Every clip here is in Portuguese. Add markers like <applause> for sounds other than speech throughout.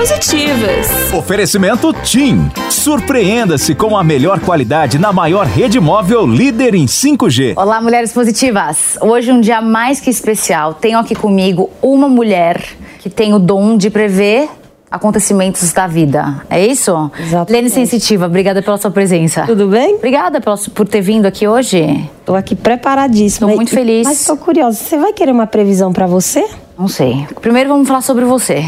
positivas. Oferecimento TIM. Surpreenda-se com a melhor qualidade na maior rede móvel líder em 5G. Olá, mulheres positivas. Hoje um dia mais que especial. Tenho aqui comigo uma mulher que tem o dom de prever acontecimentos da vida. É isso? Exatamente. Lene Sensitiva, obrigada pela sua presença. Tudo bem? Obrigada por ter vindo aqui hoje. Tô aqui preparadíssima. Tô muito feliz. Mas tô curiosa, você vai querer uma previsão pra você? Não sei. Primeiro vamos falar sobre você.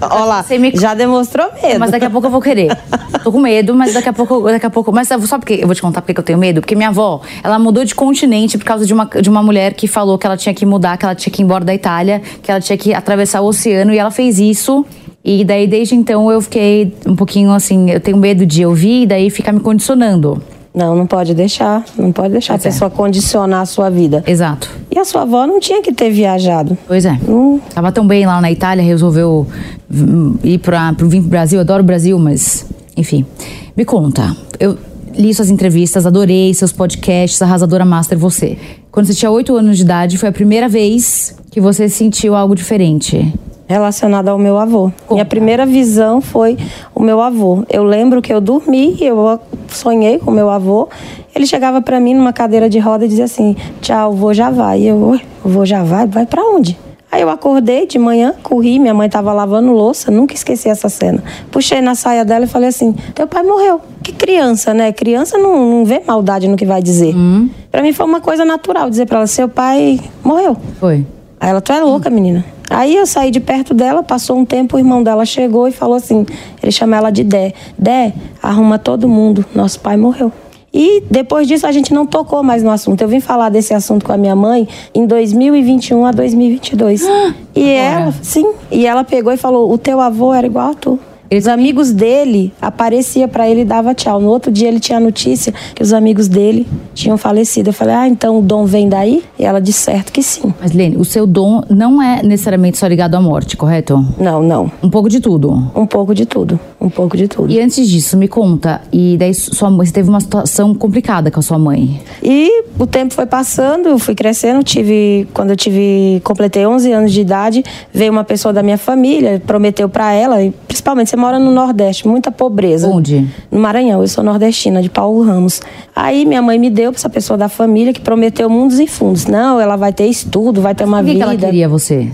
Olha lá, Você me- já demonstrou medo. Mas daqui a pouco eu vou querer. Tô com medo, mas daqui a pouco, daqui a pouco. Mas sabe por quê? Eu vou te contar por que eu tenho medo? Porque minha avó, ela mudou de continente por causa de uma, de uma mulher que falou que ela tinha que mudar, que ela tinha que ir embora da Itália, que ela tinha que atravessar o oceano e ela fez isso. E daí, desde então, eu fiquei um pouquinho assim, eu tenho medo de ouvir e daí ficar me condicionando. Não, não pode deixar. Não pode deixar Pois a é. pessoa condicionar a sua vida. Exato. E a sua avó não tinha que ter viajado. Pois é. Hum. Tava tão bem lá na Itália, resolveu ir para vir pro Brasil. Adoro o Brasil, mas enfim. Me conta. Eu li suas entrevistas, adorei seus podcasts, Arrasadora Master você. Quando você tinha 8 anos de idade, foi a primeira vez que você sentiu algo diferente. Relacionada ao meu avô. Minha primeira visão foi o meu avô. Eu lembro que eu dormi, eu sonhei com o meu avô. Ele chegava pra mim numa cadeira de roda e dizia assim: Tchau, vô já vai. E eu, "Oi, o vô já vai? Vai pra onde? Aí eu acordei de manhã, corri, minha mãe estava lavando louça, nunca esqueci essa cena. Puxei na saia dela e falei assim: Teu pai morreu. Que criança, né? Criança não, não vê maldade no que vai dizer. Pra mim foi uma coisa natural dizer pra ela: Seu pai morreu. Foi. Aí ela, tu é louca, menina. Aí eu saí de perto dela, passou um tempo, o irmão dela chegou e falou assim: ele chama ela de Dé. Dé, arruma todo mundo, nosso pai morreu. E depois disso a gente não tocou mais no assunto. Eu vim falar desse assunto com a minha mãe em 2021 a 2022. e ela, sim, e ela pegou e falou: "O teu avô era igual a tu". Os amigos dele aparecia pra ele e dava tchau. No outro dia ele tinha a notícia que os amigos dele tinham falecido. Eu falei: "Ah, então o dom vem daí?" E ela disse certo que sim. Mas, Lene, o seu dom não é necessariamente só ligado à morte, correto? Não, não. Um pouco de tudo. Um pouco de tudo. Um pouco de tudo. E antes disso, me conta, e daí sua mãe, você teve uma situação complicada com a sua mãe. E o tempo foi passando, eu fui crescendo, tive quando eu tive completei 11 anos de idade, veio uma pessoa da minha família, prometeu pra ela, e principalmente você mora no Nordeste, muita pobreza. Onde? No Maranhão, eu sou nordestina de Paulo Ramos. Aí minha mãe me deu pra essa pessoa da família que prometeu mundos e fundos. Não, ela vai ter estudo, vai ter uma Por que, que vida. ela queria você?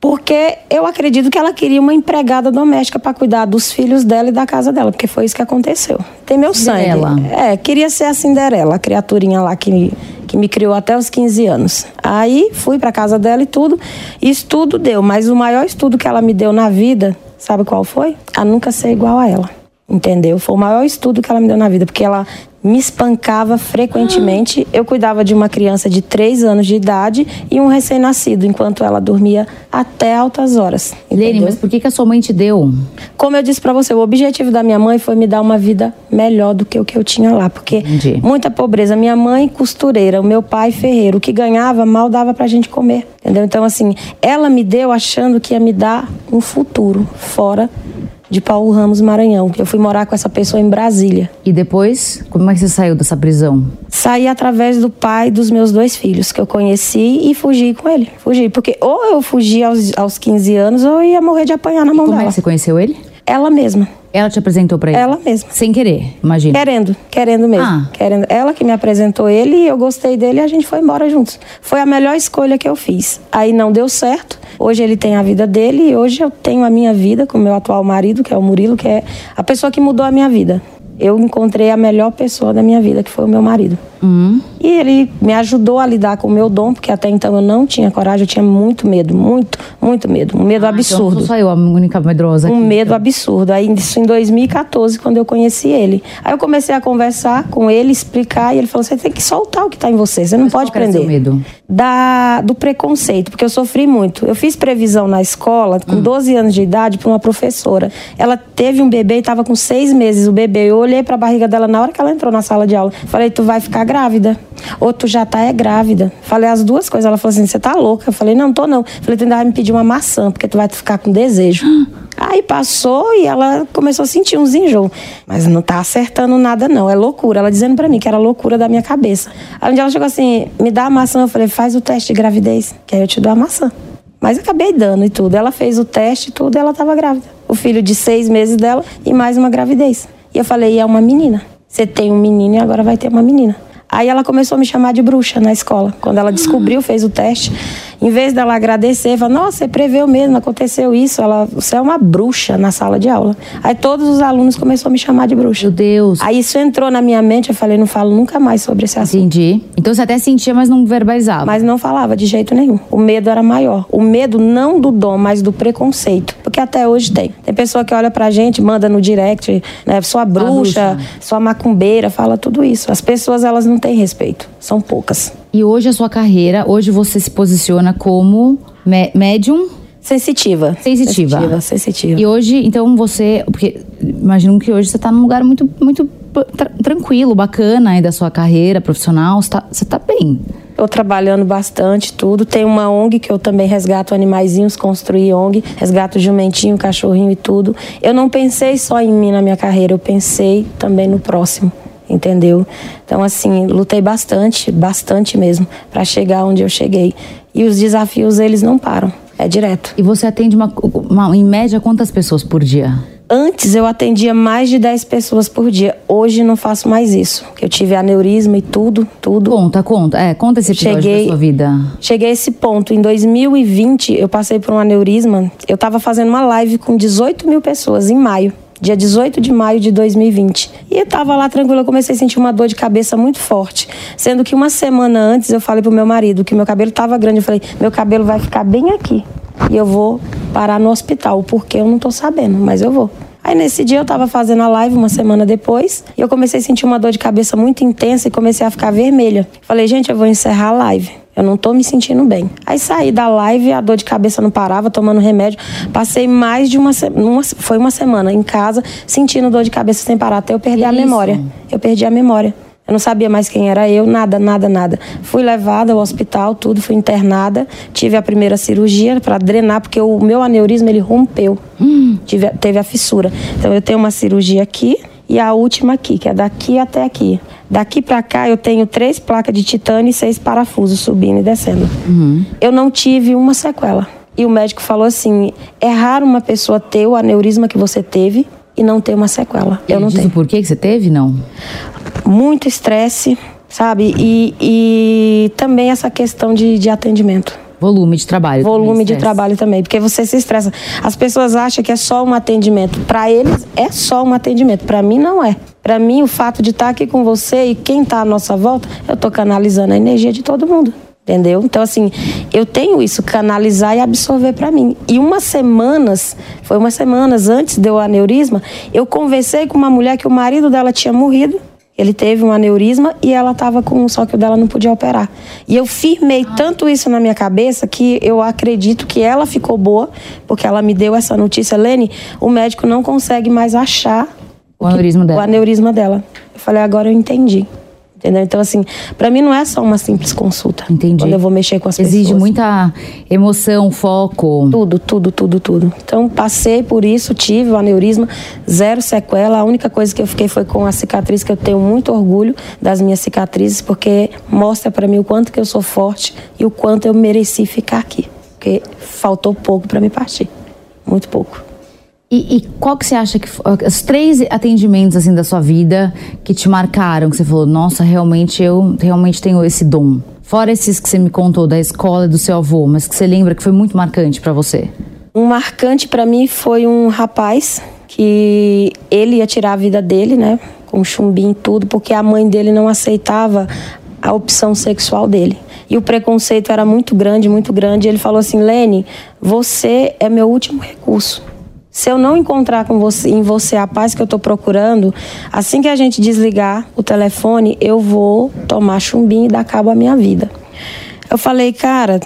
Porque eu acredito que ela queria uma empregada doméstica para cuidar dos filhos dela e da casa dela, porque foi isso que aconteceu. Tem meu Cinderela. sangue. É, queria ser a Cinderela, a criaturinha lá que me, que me criou até os 15 anos. Aí fui para casa dela e tudo. E estudo deu, mas o maior estudo que ela me deu na vida, sabe qual foi? A nunca ser igual a ela. Entendeu? Foi o maior estudo que ela me deu na vida, porque ela me espancava frequentemente. Eu cuidava de uma criança de 3 anos de idade e um recém-nascido, enquanto ela dormia até altas horas. Lene, mas por que, que a sua mãe te deu? Como eu disse pra você, o objetivo da minha mãe foi me dar uma vida melhor do que o que eu tinha lá, porque Entendi. muita pobreza. Minha mãe costureira, o meu pai ferreiro, o que ganhava mal dava pra gente comer, entendeu? Então assim, ela me deu achando que ia me dar um futuro fora de Paulo Ramos Maranhão. Eu fui morar com essa pessoa em Brasília. E depois, como é que você saiu dessa prisão? Saí através do pai dos meus dois filhos, que eu conheci, e fugi com ele. Fugi, porque ou eu fugi aos, aos 15 anos, ou eu ia morrer de apanhar na mão Como é dela. que você conheceu ele? Ela mesma. Ela te apresentou pra ele? Ela mesma. Sem querer, imagina. Querendo, querendo mesmo. Ah. Querendo. Ela que me apresentou ele e eu gostei dele e a gente foi embora juntos. Foi a melhor escolha que eu fiz. Aí não deu certo. Hoje ele tem a vida dele e hoje eu tenho a minha vida com o meu atual marido, que é o Murilo, que é a pessoa que mudou a minha vida. Eu encontrei a melhor pessoa da minha vida, que foi o meu marido. Hum. E ele me ajudou a lidar com o meu dom, porque até então eu não tinha coragem, eu tinha muito medo, muito, muito medo. Um medo Ah, Então, absurdo. não sou eu, a única medrosa aqui. Um medo absurdo. Aí isso em 2014, quando eu conheci ele. Aí eu comecei a conversar com ele, explicar, e ele falou: você tem que soltar o que está em você, você não Mas pode qual prender. seu medo? Da, do preconceito, porque eu sofri muito. Eu fiz previsão na escola, com 12 anos de idade, para uma professora. Ela teve um bebê e estava com seis meses o bebê. Eu olhei para a barriga dela na hora que ela entrou na sala de aula. Falei: tu vai ficar grávida. Ou tu já tá é grávida. Falei as duas coisas. Ela falou assim: você tá louca? Eu falei: não, tô não. Falei: tu ainda vai me pedir uma maçã, porque tu vai ficar com desejo. <gasps> Aí passou e ela começou a sentir uns enjoo. Mas não tá acertando nada, não. É loucura. Ela dizendo pra mim que era loucura da minha cabeça. Aí um dia ela chegou assim: me dá a maçã. Eu falei: faz o teste de gravidez, que aí eu te dou a maçã. Mas acabei dando e tudo. Ela fez o teste e tudo e ela tava grávida. o filho de seis meses dela e mais uma gravidez. E eu falei, é uma menina. Você tem um menino e agora vai ter uma menina. Aí ela começou a me chamar de bruxa na escola. Quando ela descobriu, fez o teste, em vez dela agradecer, falou: Nossa, você preveu mesmo, aconteceu isso. Ela, você é uma bruxa na sala de aula. Aí todos os alunos começaram a me chamar de bruxa. Meu Deus. Aí isso entrou na minha mente, eu falei: Não falo nunca mais sobre esse assunto. Entendi. Então você até sentia, mas não verbalizava. Mas não falava de jeito nenhum. O medo era maior. O medo não do dom, mas do preconceito. Porque até hoje tem. Tem pessoa que olha pra gente, manda no direct, né? Sua bruxa, bruxa. sua macumbeira, fala tudo isso. As pessoas, elas não têm respeito. São poucas. E hoje a sua carreira, hoje você se posiciona como mé- médium Sensitiva. sensitiva. Sensitiva, sensitiva. E hoje, então você, porque imagino que hoje você tá num lugar muito muito tra- tranquilo, bacana aí da sua carreira profissional, você tá, você tá bem. Estou trabalhando bastante, tudo. Tem uma ONG que eu também resgato animaizinhos, construí ONG, resgato jumentinho, cachorrinho e tudo. Eu não pensei só em mim na minha carreira, eu pensei também no próximo, entendeu? Então, assim, lutei bastante, bastante mesmo, para chegar onde eu cheguei. E os desafios, eles não param, é direto. E você atende uma, uma- em média quantas pessoas por dia? Antes eu atendia mais de 10 pessoas por dia. Hoje não faço mais isso. Que eu tive aneurisma e tudo, tudo. Conta, conta. É, conta esse episódio Cheguei- da sua vida. Cheguei a esse ponto. Em 2020, eu passei por um aneurisma. Eu estava fazendo uma live com 18 mil pessoas em maio. Dia 18 de maio de 2020. E eu tava lá tranquila, eu comecei a sentir uma dor de cabeça muito forte. Sendo que uma semana antes eu falei pro meu marido que meu cabelo tava grande. Eu falei, meu cabelo vai ficar bem aqui. E eu vou parar no hospital. Porque eu não tô sabendo, mas eu vou. Aí nesse dia eu tava fazendo a live uma semana depois e eu comecei a sentir uma dor de cabeça muito intensa e comecei a ficar vermelha. Falei, gente, eu vou encerrar a live. Eu não tô me sentindo bem. Aí saí da live, a dor de cabeça não parava, tomando remédio. Passei mais de uma semana, foi uma semana em casa, sentindo dor de cabeça sem parar, até eu perder a memória. Eu perdi a memória. Eu não sabia mais quem era eu, nada, nada, nada. Fui levada ao hospital, tudo, fui internada. Tive a primeira cirurgia para drenar, porque o meu aneurisma ele rompeu. Tive, teve a fissura. Então eu tenho uma cirurgia aqui e a última aqui, que é daqui até aqui. Daqui para cá eu tenho três placas de titânio e seis parafusos subindo e descendo. Eu não tive uma sequela. E o médico falou assim: é raro uma pessoa ter o aneurisma que você teve e não ter uma sequela. Eu Ele não diz tenho porquê que você teve? Não. muito estresse, sabe? E, e também essa questão de, de atendimento. Volume de trabalho. Volume de trabalho também, porque você se estressa. As pessoas acham que é só um atendimento. Para eles é só um atendimento. Para mim não é. Para mim o fato de estar aqui com você e quem está à nossa volta, eu tô canalizando a energia de todo mundo. Entendeu? Então, assim, eu tenho isso, canalizar e absorver para mim. E umas semanas, foi umas semanas antes do aneurisma, eu conversei com uma mulher que o marido dela tinha morrido. Ele teve um aneurisma e ela estava com. Só que o dela não podia operar. E eu firmei tanto isso na minha cabeça que eu acredito que ela ficou boa, porque ela me deu essa notícia. Lene, o médico não consegue mais achar O aneurisma o dela. aneurisma dela. Eu falei, agora eu entendi. Entendeu? Então, assim, pra mim não é só uma simples consulta. Entendi. Quando eu vou mexer com as Exige pessoas. muita emoção, foco. Tudo, tudo, tudo, tudo. Então, passei por isso, tive o aneurisma, zero sequela. A única coisa que eu fiquei foi com a cicatriz, que eu tenho muito orgulho das minhas cicatrizes, porque mostra pra mim o quanto que eu sou forte e o quanto eu mereci ficar aqui. Porque faltou pouco pra me partir. Muito pouco. E, e qual que você acha que fo- os três atendimentos assim da sua vida que te marcaram, que você falou, nossa, realmente eu realmente tenho esse dom. Fora esses que você me contou da escola e do seu avô, mas que você lembra que foi muito marcante pra você. Um marcante pra mim foi um rapaz que ele ia tirar a vida dele, né? Com chumbinho e tudo, porque a mãe dele não aceitava a opção sexual dele. E o preconceito era muito grande, muito grande. Ele falou assim: Lene, você é meu último recurso. Se eu não encontrar com você, em você a paz que eu estou procurando, assim que a gente desligar o telefone, eu vou tomar chumbinho e dar cabo à minha vida. Eu falei, cara,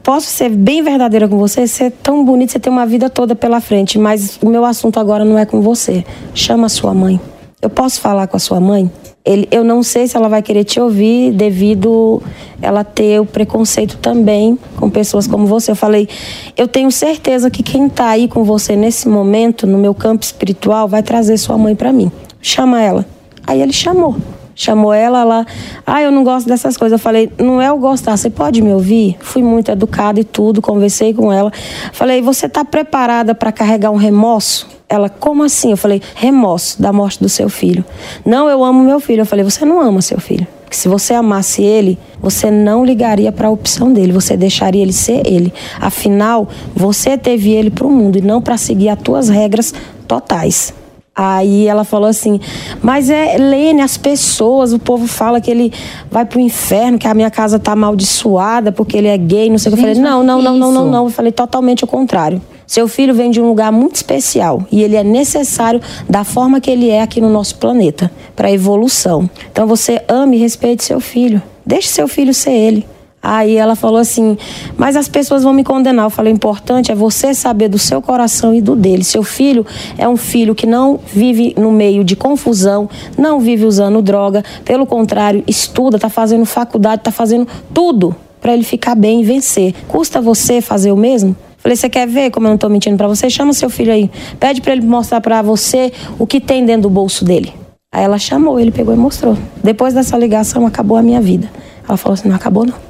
posso ser bem verdadeira com você? Você é tão bonito, você tem uma vida toda pela frente, mas o meu assunto agora não é com você. Chama a sua mãe. Eu posso falar com a sua mãe? Ele, eu não sei se ela vai querer te ouvir devido ela ter o preconceito também com pessoas como você. Eu falei, eu tenho certeza que quem está aí com você nesse momento, no meu campo espiritual, vai trazer sua mãe para mim. Chama ela. Aí ele chamou. Chamou ela lá. Ah, eu não gosto dessas coisas. Eu falei, não é o gostar, você pode me ouvir? Fui muito educada e tudo, conversei com ela. Falei, você está preparada para carregar um remorso? Ela, como assim? Eu falei, remorso da morte do seu filho. Não, eu amo meu filho. Eu falei, você não ama seu filho. Se você amasse ele, você não ligaria para a opção dele, você deixaria ele ser ele. Afinal, você teve ele para o mundo e não para seguir as tuas regras totais. Aí ela falou assim: Mas é, Lene, as pessoas, o povo fala que ele vai pro inferno, que a minha casa tá amaldiçoada porque ele é gay, não sei o que. Eu falei: Não, não, não, não, não, não. Eu falei totalmente o contrário. Seu filho vem de um lugar muito especial e ele é necessário da forma que ele é aqui no nosso planeta, para a evolução. Então você ame e respeite seu filho. Deixe seu filho ser ele. Aí ela falou assim: Mas as pessoas vão me condenar. Eu falei: O importante é você saber do seu coração e do dele. Seu filho é um filho que não vive no meio de confusão, não vive usando droga. Pelo contrário, estuda, está fazendo faculdade, está fazendo tudo para ele ficar bem e vencer. Custa você fazer o mesmo? Falei, você quer ver como eu não estou mentindo para você? Chama seu filho aí. Pede para ele mostrar para você o que tem dentro do bolso dele. Aí ela chamou, ele pegou e mostrou. Depois dessa ligação, acabou a minha vida. Ela falou assim: não acabou não.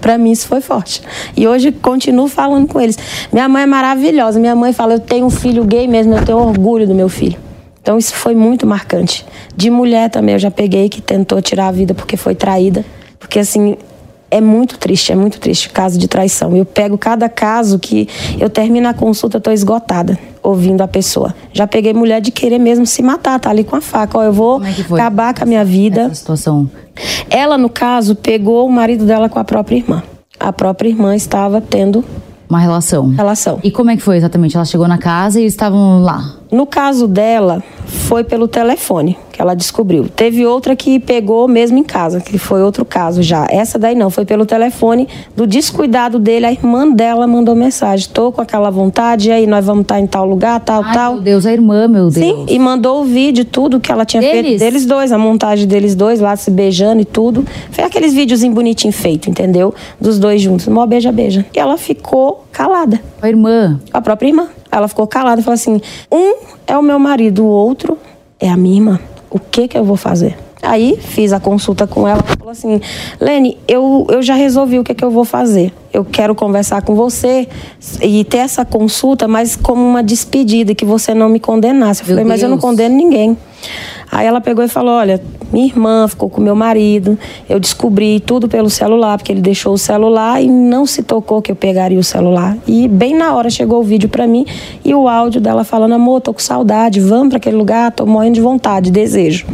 Para mim isso foi forte. E hoje continuo falando com eles. Minha mãe é maravilhosa. Minha mãe fala: eu tenho um filho gay mesmo, eu tenho orgulho do meu filho. Então isso foi muito marcante. De mulher também eu já peguei que tentou tirar a vida porque foi traída. Porque assim, é muito triste, é muito triste caso de traição. Eu pego cada caso que eu termino a consulta, estou esgotada ouvindo a pessoa. Já peguei mulher de querer mesmo se matar, tá ali com a faca. Ó, eu vou é acabar com a minha vida. Essa situação. Ela, no caso, pegou o marido dela com a própria irmã. A própria irmã estava tendo uma relação. Relação. E como é que foi exatamente? Ela chegou na casa e estavam lá? No caso dela, foi pelo telefone que ela descobriu. Teve outra que pegou mesmo em casa, que foi outro caso já. Essa daí não, foi pelo telefone do descuidado dele. A irmã dela mandou mensagem: tô com aquela vontade, e aí nós vamos estar tá em tal lugar, tal, Ai, tal. Meu Deus, a irmã, meu Deus. Sim, e mandou o vídeo, tudo que ela tinha deles? feito deles dois, a montagem deles dois lá se beijando e tudo. Foi aqueles videozinhos bonitinhos feitos, entendeu? Dos dois juntos, mó beija-beija. E ela ficou calada. A irmã? A própria irmã. Ela ficou calada e falou assim: um é o meu marido, o outro é a minha irmã. O que que eu vou fazer? Aí fiz a consulta com ela, falou assim: Lene, eu, eu já resolvi o que, que eu vou fazer. Eu quero conversar com você e ter essa consulta, mas como uma despedida, que você não me condenasse. Eu falei, mas eu não condeno ninguém. Aí ela pegou e falou: Olha, minha irmã ficou com meu marido, eu descobri tudo pelo celular, porque ele deixou o celular e não se tocou que eu pegaria o celular. E bem na hora chegou o vídeo para mim e o áudio dela falando: Amor, tô com saudade, vamos para aquele lugar, tô morrendo de vontade, desejo.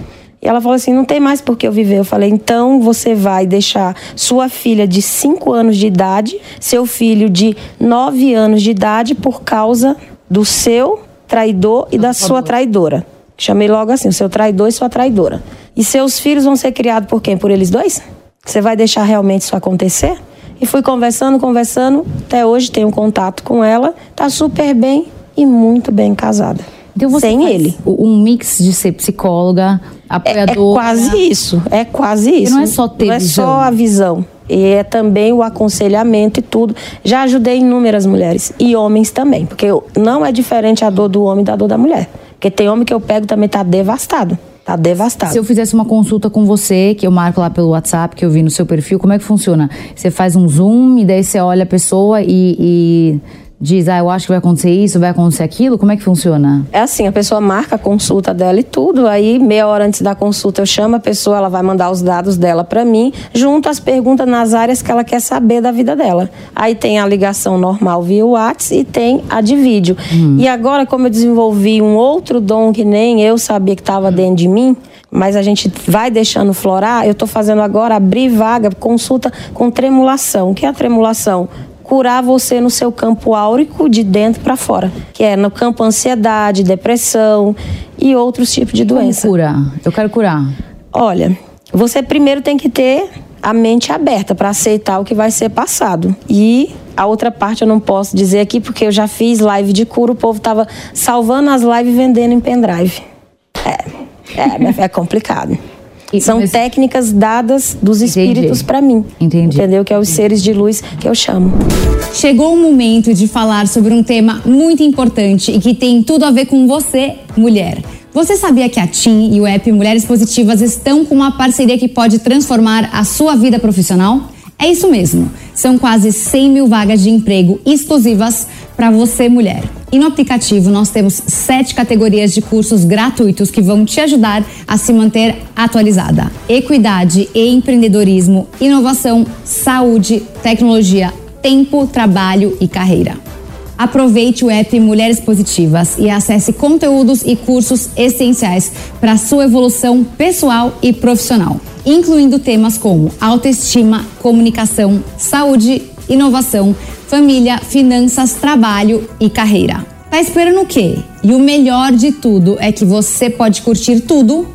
E ela falou assim: não tem mais por que eu viver. Eu falei: então você vai deixar sua filha de 5 anos de idade, seu filho de 9 anos de idade, por causa do seu traidor e da sua traidora. Chamei logo assim, o seu traidor e sua traidora. E seus filhos vão ser criados por quem? Por eles dois? Você vai deixar realmente isso acontecer? E fui conversando, conversando, até hoje tenho contato com ela, tá super bem e muito bem casada. Então sem ele. Um mix de ser psicóloga, apoiadora. É, é quase isso, é quase isso. E não é só ter Não visão. é só a visão. E é também o aconselhamento e tudo. Já ajudei inúmeras mulheres e homens também, porque não é diferente a dor do homem da dor da mulher. Porque tem homem que eu pego também tá devastado. Tá devastado. Se eu fizesse uma consulta com você, que eu marco lá pelo WhatsApp, que eu vi no seu perfil, como é que funciona? Você faz um zoom e daí você olha a pessoa e, e diz, ah, eu acho que vai acontecer isso, vai acontecer aquilo? Como é que funciona? É assim, a pessoa marca a consulta dela e tudo, aí meia hora antes da consulta eu chamo a pessoa, ela vai mandar os dados dela para mim, junto às perguntas nas áreas que ela quer saber da vida dela. Aí tem a ligação normal via WhatsApp e tem a de vídeo. Hum. E agora, como eu desenvolvi um outro dom que nem eu sabia que estava dentro de mim, mas a gente vai deixando florar, eu estou fazendo agora abrir vaga, consulta com tremulação. O que é a tremulação? Curar você no seu campo áurico de dentro para fora, que é no campo ansiedade, depressão e outros tipos de doença. Como curar? Eu quero curar. Olha, você primeiro tem que ter a mente aberta para aceitar o que vai ser passado. E a outra parte eu não posso dizer aqui porque eu já fiz live de cura, o povo tava salvando as lives vendendo em pendrive. É, é, é complicado. <laughs> São Mas... técnicas dadas dos espíritos para mim. Entendi. Entendeu? Que é os seres de luz que eu chamo. Chegou o momento de falar sobre um tema muito importante e que tem tudo a ver com você, mulher. Você sabia que a TIM e o app Mulheres Positivas estão com uma parceria que pode transformar a sua vida profissional? É isso mesmo. São quase 100 mil vagas de emprego exclusivas para você, mulher. E no aplicativo nós temos sete categorias de cursos gratuitos que vão te ajudar a se manter atualizada: equidade e empreendedorismo, inovação, saúde, tecnologia, tempo, trabalho e carreira. Aproveite o app Mulheres Positivas e acesse conteúdos e cursos essenciais para sua evolução pessoal e profissional, incluindo temas como autoestima, comunicação, saúde, inovação, família, finanças, trabalho e carreira. Tá esperando o quê? E o melhor de tudo é que você pode curtir tudo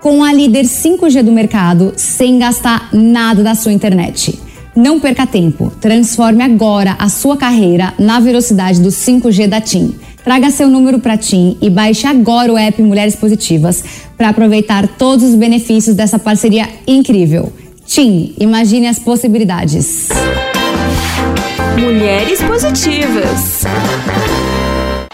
com a líder 5G do mercado sem gastar nada da sua internet. Não perca tempo. Transforme agora a sua carreira na velocidade do 5G da TIM. Traga seu número para TIM e baixe agora o app Mulheres Positivas para aproveitar todos os benefícios dessa parceria incrível. TIM, imagine as possibilidades. Mulheres Positivas.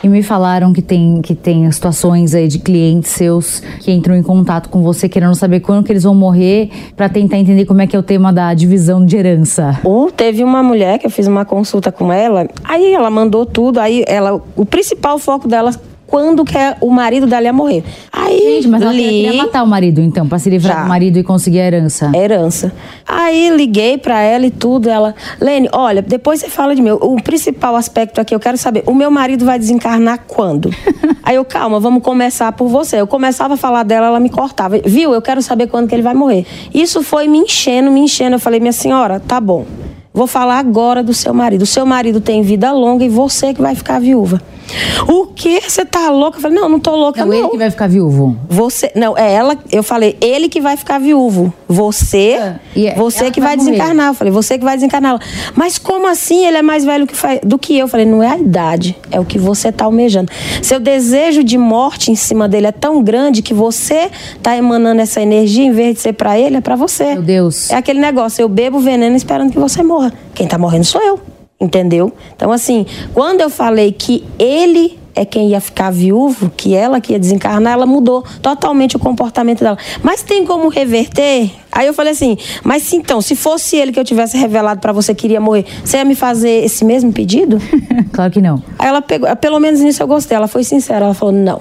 E me falaram que tem, que tem situações aí de clientes seus que entram em contato com você querendo saber quando que eles vão morrer para tentar entender como é que é o tema da divisão de herança. Ou teve uma mulher que eu fiz uma consulta com ela, aí ela mandou tudo, aí ela, o principal foco dela quando que o marido dela ia morrer. Aí, Gente, mas ela li, queria matar o marido, então, pra se livrar Já. do marido e conseguir a herança. herança. Aí liguei pra ela e tudo, ela, Lene, olha, depois você fala de mim. O principal aspecto aqui, eu quero saber, o meu marido vai desencarnar quando? <laughs> Aí eu, calma, vamos começar por você. Eu começava a falar dela, ela me cortava. Viu? Eu quero saber quando que ele vai morrer. Isso foi me enchendo, me enchendo. Eu falei, minha senhora, tá bom. Vou falar agora do seu marido. O seu marido tem vida longa e você que vai ficar viúva. O quê? Você tá louca? Eu falei, não, não tô louca, Não, não. ele que vai ficar viúvo. Você, não, é ela, eu falei, ele que vai ficar viúvo. Você, Ah, é- você que vai vai desencarnar. Eu falei, você que vai desencarnar. Ela, Mas como assim ele é mais velho que do que eu? Eu falei, não é a idade, é o que você tá almejando. Seu desejo de morte em cima dele é tão grande que você tá emanando essa energia, em vez de ser pra ele, é pra você. Meu Deus. É aquele negócio, eu bebo veneno esperando que você morra. Quem tá morrendo sou eu. Entendeu? Então, assim, quando eu falei que ele é quem ia ficar viúvo, que ela que ia desencarnar, ela mudou totalmente o comportamento dela. Mas tem como reverter? Aí eu falei assim, mas se então, se fosse ele que eu tivesse revelado pra você que iria morrer, você ia me fazer esse mesmo pedido? <laughs> claro que não. Aí ela pegou, pelo menos nisso eu gostei, ela foi sincera, ela falou, não.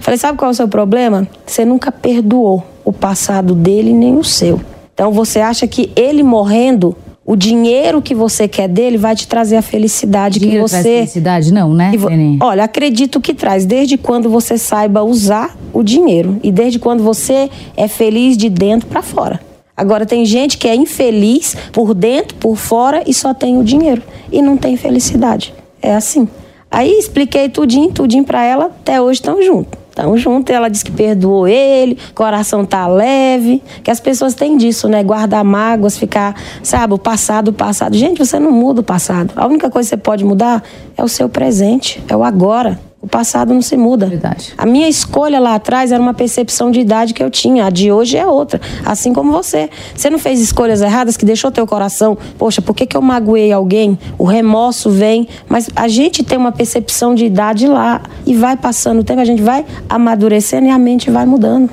Falei, sabe qual é o seu problema? Você nunca perdoou o passado dele nem o seu. Então você acha que ele morrendo, o dinheiro que você quer dele vai te trazer a felicidade que traz você. felicidade? Não, né, vo-? Olha, acredito que traz, desde quando você saiba usar o dinheiro e desde quando você é feliz de dentro pra fora. Agora tem gente que é infeliz por dentro, por fora e só tem o dinheiro e não tem felicidade. É assim. Aí expliquei tudinho, tudinho pra ela, até hoje estão juntos. Estão juntos, ela disse que perdoou ele, coração tá leve, que as pessoas têm disso, né? Guardar mágoas, ficar, sabe, o passado, o passado. Gente, você não muda o passado. A única coisa que você pode mudar é o seu presente, é o agora. O passado não se muda. Verdade. A minha escolha lá atrás era uma percepção de idade que eu tinha. A de hoje é outra. Assim como você. Você não fez escolhas erradas que deixou teu coração. Poxa, por que, que eu magoei alguém? O remorso vem. Mas a gente tem uma percepção de idade lá. E vai passando o tempo, a gente vai amadurecendo e a mente vai mudando.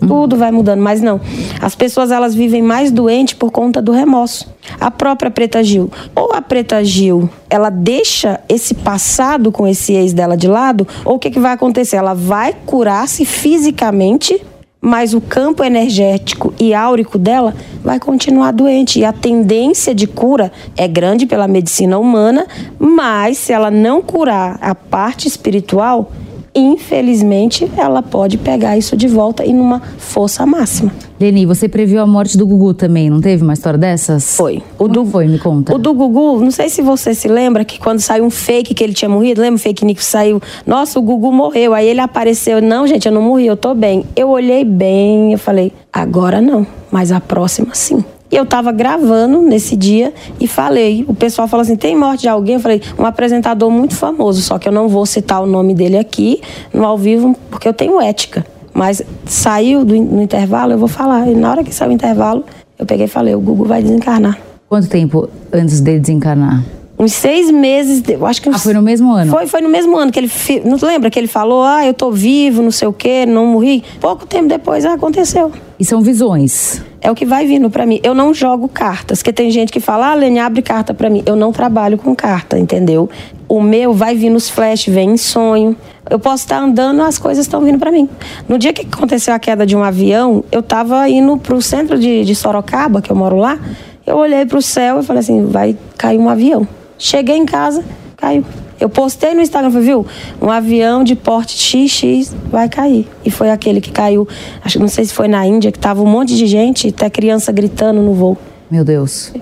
Tudo vai mudando. Mas não. As pessoas elas vivem mais doentes por conta do remorso. A própria Preta Gil. Ou a Preta Gil, ela deixa esse passado com esse ex dela de lado, ou o que, que vai acontecer? Ela vai curar-se fisicamente, mas o campo energético e áurico dela vai continuar doente. E a tendência de cura é grande pela medicina humana, mas se ela não curar a parte espiritual, infelizmente ela pode pegar isso de volta e numa força máxima. Leni, você previu a morte do Gugu também, não teve uma história dessas? Foi. O do foi, me conta. O do Gugu, não sei se você se lembra que quando saiu um fake que ele tinha morrido, lembra o fake que saiu? Nossa, o Gugu morreu. Aí ele apareceu. Não, gente, eu não morri, eu tô bem. Eu olhei bem, eu falei, agora não, mas a próxima sim. E eu tava gravando nesse dia e falei. O pessoal falou assim: tem morte de alguém? Eu falei: um apresentador muito famoso, só que eu não vou citar o nome dele aqui no ao vivo, porque eu tenho ética. Mas saiu do, no intervalo, eu vou falar. E na hora que saiu o intervalo, eu peguei e falei: o Gugu vai desencarnar. Quanto tempo antes dele desencarnar? Uns seis meses, eu acho que uns... Ah, foi no mesmo ano? Foi, foi no mesmo ano que ele. Não lembra que ele falou, ah, eu tô vivo, não sei o quê, não morri? Pouco tempo depois ah, aconteceu. E são visões. É o que vai vindo pra mim. Eu não jogo cartas, porque tem gente que fala, ah, Lene, abre carta pra mim. Eu não trabalho com carta, entendeu? O meu vai vir nos flash, vem em sonho. Eu posso estar andando, as coisas estão vindo pra mim. No dia que aconteceu a queda de um avião, eu tava indo pro centro de, de Sorocaba, que eu moro lá. Eu olhei pro céu e falei assim, vai cair um avião. Cheguei em casa, caiu. Eu postei no Instagram, falei, viu? Um avião de porte XX vai cair. E foi aquele que caiu, acho que não sei se foi na Índia, que tava um monte de gente, até criança gritando no voo. Meu Deus.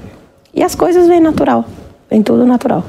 E as coisas vêm natural. Vem tudo natural.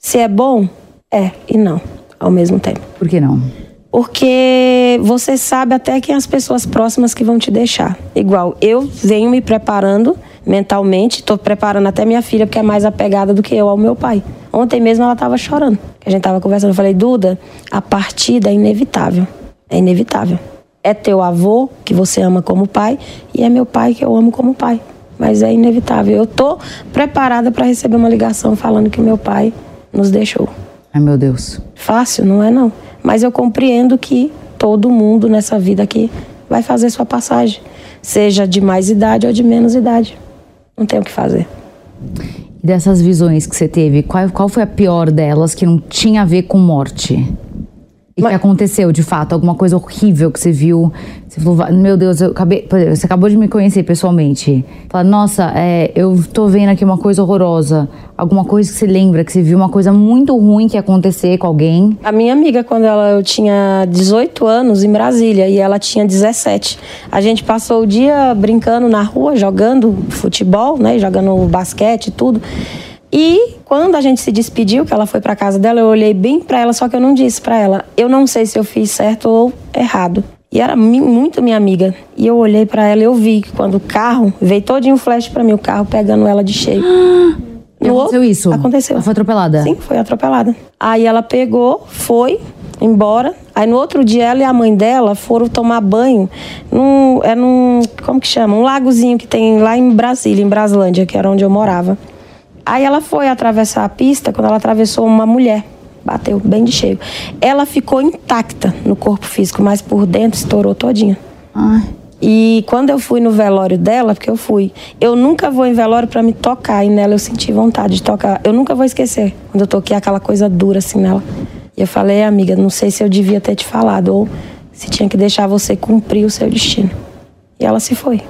Se é bom, é e não, ao mesmo tempo. Por que não? Porque você sabe até quem as pessoas próximas que vão te deixar. Igual, eu venho me preparando mentalmente, estou preparando até minha filha, porque é mais apegada do que eu ao meu pai. Ontem mesmo ela estava chorando. A gente estava conversando, eu falei, Duda, a partida é inevitável. É inevitável. É teu avô, que você ama como pai, e é meu pai, que eu amo como pai. Mas é inevitável. Eu tô preparada para receber uma ligação falando que meu pai nos deixou. Ai, meu Deus. Fácil, não é não. Mas eu compreendo que todo mundo nessa vida aqui vai fazer sua passagem, seja de mais idade ou de menos idade. Não tem o que fazer. Dessas visões que você teve, qual, qual foi a pior delas que não tinha a ver com morte? E que aconteceu, de fato, alguma coisa horrível que você viu. Você falou, "Va- meu Deus, eu acabei. Você acabou de me conhecer pessoalmente. Fala, nossa, é, eu tô vendo aqui uma coisa horrorosa. Alguma coisa que você lembra, que você viu uma coisa muito ruim que ia acontecer com alguém. A minha amiga, quando ela, eu tinha 18 anos em Brasília e ela tinha 17, a gente passou o dia brincando na rua, jogando futebol, né, jogando basquete e tudo. E quando a gente se despediu, que ela foi para casa dela, eu olhei bem para ela, só que eu não disse para ela. Eu não sei se eu fiz certo ou errado. E era muito minha amiga. E eu olhei para ela e eu vi que quando o carro veio todinho um flash para mim, o carro pegando ela de cheio. <gasps> E aconteceu isso? Aconteceu. Ela foi atropelada? Sim, foi atropelada. Aí ela pegou, foi embora. Aí no outro dia ela e a mãe dela foram tomar banho num, é num, como que chama? Um lagozinho que tem lá em Brasília, em Braslândia, que era onde eu morava. Aí ela foi atravessar a pista, quando ela atravessou uma mulher, bateu bem de cheio. Ela ficou intacta no corpo físico, mas por dentro estourou todinha. Ai. E quando eu fui no velório dela, porque eu fui, eu nunca vou em velório pra me tocar e nela eu senti vontade de tocar. Eu nunca vou esquecer quando eu toquei aquela coisa dura assim nela. E eu falei, amiga, não sei se eu devia ter te falado ou se tinha que deixar você cumprir o seu destino. E ela se foi.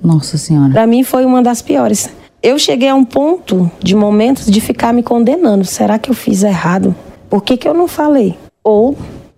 Nossa Senhora. Pra mim foi uma das piores. Eu cheguei a um ponto de momentos de ficar me condenando. Será que eu fiz errado? Por que, que eu não falei? Ou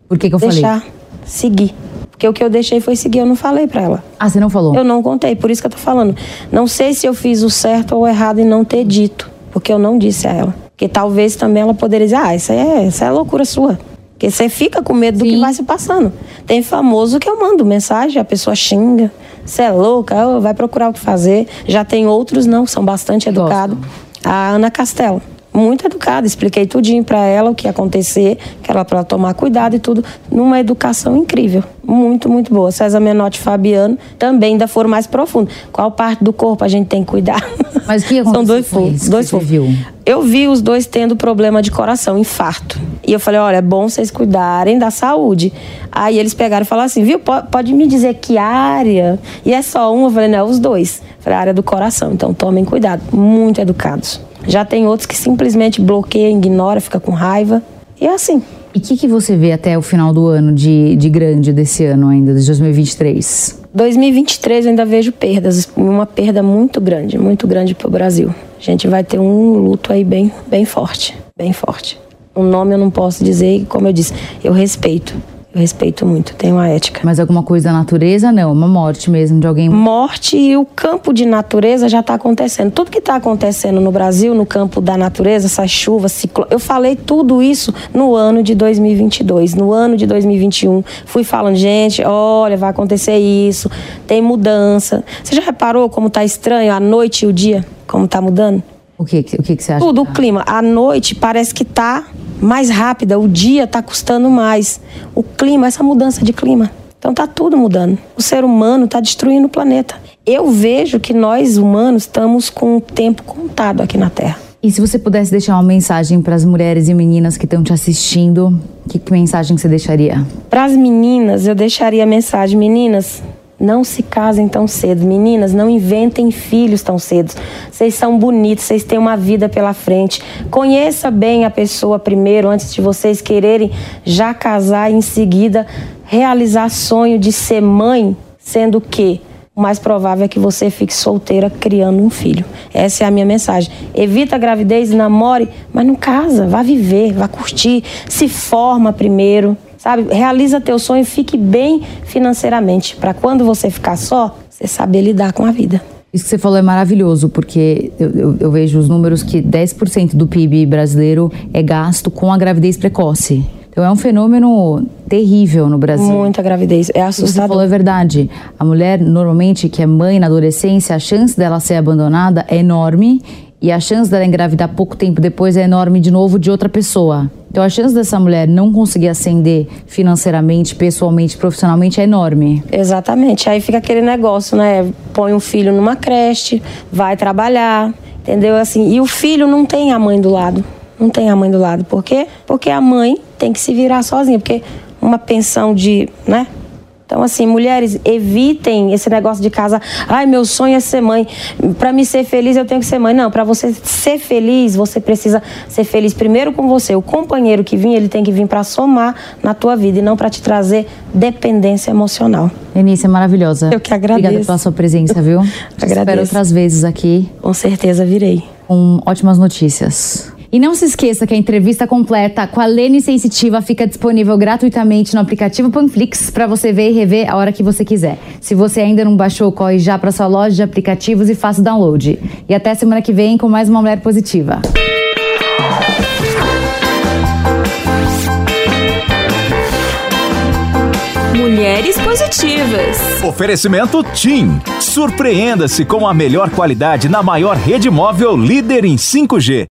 Por que, que eu falei? deixar seguir. Porque o que eu deixei foi seguir, eu não falei pra ela. Ah, você não falou? Eu não contei, por isso que eu tô falando. Não sei se eu fiz o certo ou o errado em não ter dito, porque eu não disse a ela. Porque talvez também ela poderia dizer, ah, isso é, isso é loucura sua. Porque você fica com medo do que Sim. vai se passando. Tem famoso que eu mando mensagem, a pessoa xinga. Você é louca, vai procurar o que fazer. Já tem outros não, são bastante educados. A Ana Castelo, muito educada, expliquei tudinho pra ela o que ia acontecer, que era pra ela tomar cuidado e tudo, numa educação incrível, muito, muito boa. César Menotti e Fabiano também ainda foram mais profundo. Qual parte do corpo a gente tem que cuidar? Mas o que <laughs> São aconteceu dois que dois você focos. viu? Eu vi os dois tendo problema de coração, infarto. E eu falei, olha, é bom vocês cuidarem da saúde. Aí eles pegaram e falaram assim, viu, po- pode me dizer que área? E é só um? Eu falei, não, é os dois. Eu Falei, a área do coração, então tomem cuidado. Muito educados. Já tem outros que simplesmente bloqueiam, ignoram, fica com raiva. E é assim. E o que, que você vê até o final do ano de, de grande desse ano ainda, de 2023? 2023 eu ainda vejo perdas, uma perda muito grande, muito grande para o Brasil. A gente vai ter um luto aí bem, bem forte, bem forte. O nome eu não posso dizer, e como eu disse, eu respeito, eu respeito muito, tenho uma ética. Mas alguma coisa da natureza? Não, uma morte mesmo de alguém. Morte e o campo de natureza já está acontecendo. Tudo que está acontecendo no Brasil, no campo da natureza, essas chuvas, ciclo... eu falei tudo isso no ano de 2022, no ano de 2021. Fui falando, gente, olha, vai acontecer isso, tem mudança. Você já reparou como está estranho a noite e o dia, como está mudando? O que, o que, que você acha? Tudo, o clima. A noite parece que tá mais rápida, o dia tá custando mais. O clima, essa mudança de clima. Então tá tudo mudando. O ser humano tá destruindo o planeta. Eu vejo que nós humanos estamos com o tempo contado aqui na Terra. E se você pudesse deixar uma mensagem para as mulheres e meninas que estão te assistindo, que, que mensagem você deixaria? Para as meninas, eu deixaria a mensagem: meninas, não se casem tão cedo. Meninas, não inventem filhos tão cedo. Vocês são bonitos, vocês têm uma vida pela frente. Conheça bem a pessoa primeiro, antes de vocês quererem já casar e em seguida realizar sonho de ser mãe, sendo que o mais provável é que você fique solteira criando um filho. Essa é a minha mensagem. Evita a gravidez, namore, mas não casa, vá viver, vá curtir, se forma primeiro, sabe? Realiza teu sonho, fique bem financeiramente, para quando você ficar só, você saber lidar com a vida. Isso que você falou é maravilhoso, porque eu, eu, eu vejo os números que 10% do PIB brasileiro é gasto com a gravidez precoce. Então é um fenômeno terrível no Brasil. Muita gravidez, é assustador. Você falou é verdade. A mulher, normalmente, que é mãe na adolescência, a chance dela ser abandonada é enorme e a chance dela engravidar pouco tempo depois é enorme de novo de outra pessoa. Então a chance dessa mulher não conseguir ascender financeiramente, pessoalmente, profissionalmente é enorme. Exatamente. Aí fica aquele negócio, né? Põe um filho numa creche, vai trabalhar, entendeu? Assim, e o filho não tem a mãe do lado. Não tem a mãe do lado. Por quê? Porque a mãe tem que se virar sozinha. Porque uma pensão de, né? Então, assim, mulheres, evitem esse negócio de casa. Ai, meu sonho é ser mãe. Para me ser feliz, eu tenho que ser mãe. Não, para você ser feliz, você precisa ser feliz primeiro com você. O companheiro que vem, ele tem que vir para somar na tua vida e não para te trazer dependência emocional. Enícia, é maravilhosa. Eu que agradeço. Obrigada pela sua presença, viu? Te agradeço. espero outras vezes aqui. Com certeza virei. Com ótimas notícias. E não se esqueça que a entrevista completa com a Lene Sensitiva fica disponível gratuitamente no aplicativo Panflix para você ver e rever a hora que você quiser. Se você ainda não baixou, corre já para sua loja de aplicativos e faça o download. E até semana que vem com mais uma mulher positiva. Mulheres positivas. Oferecimento TIM. Surpreenda-se com a melhor qualidade na maior rede móvel líder em 5G.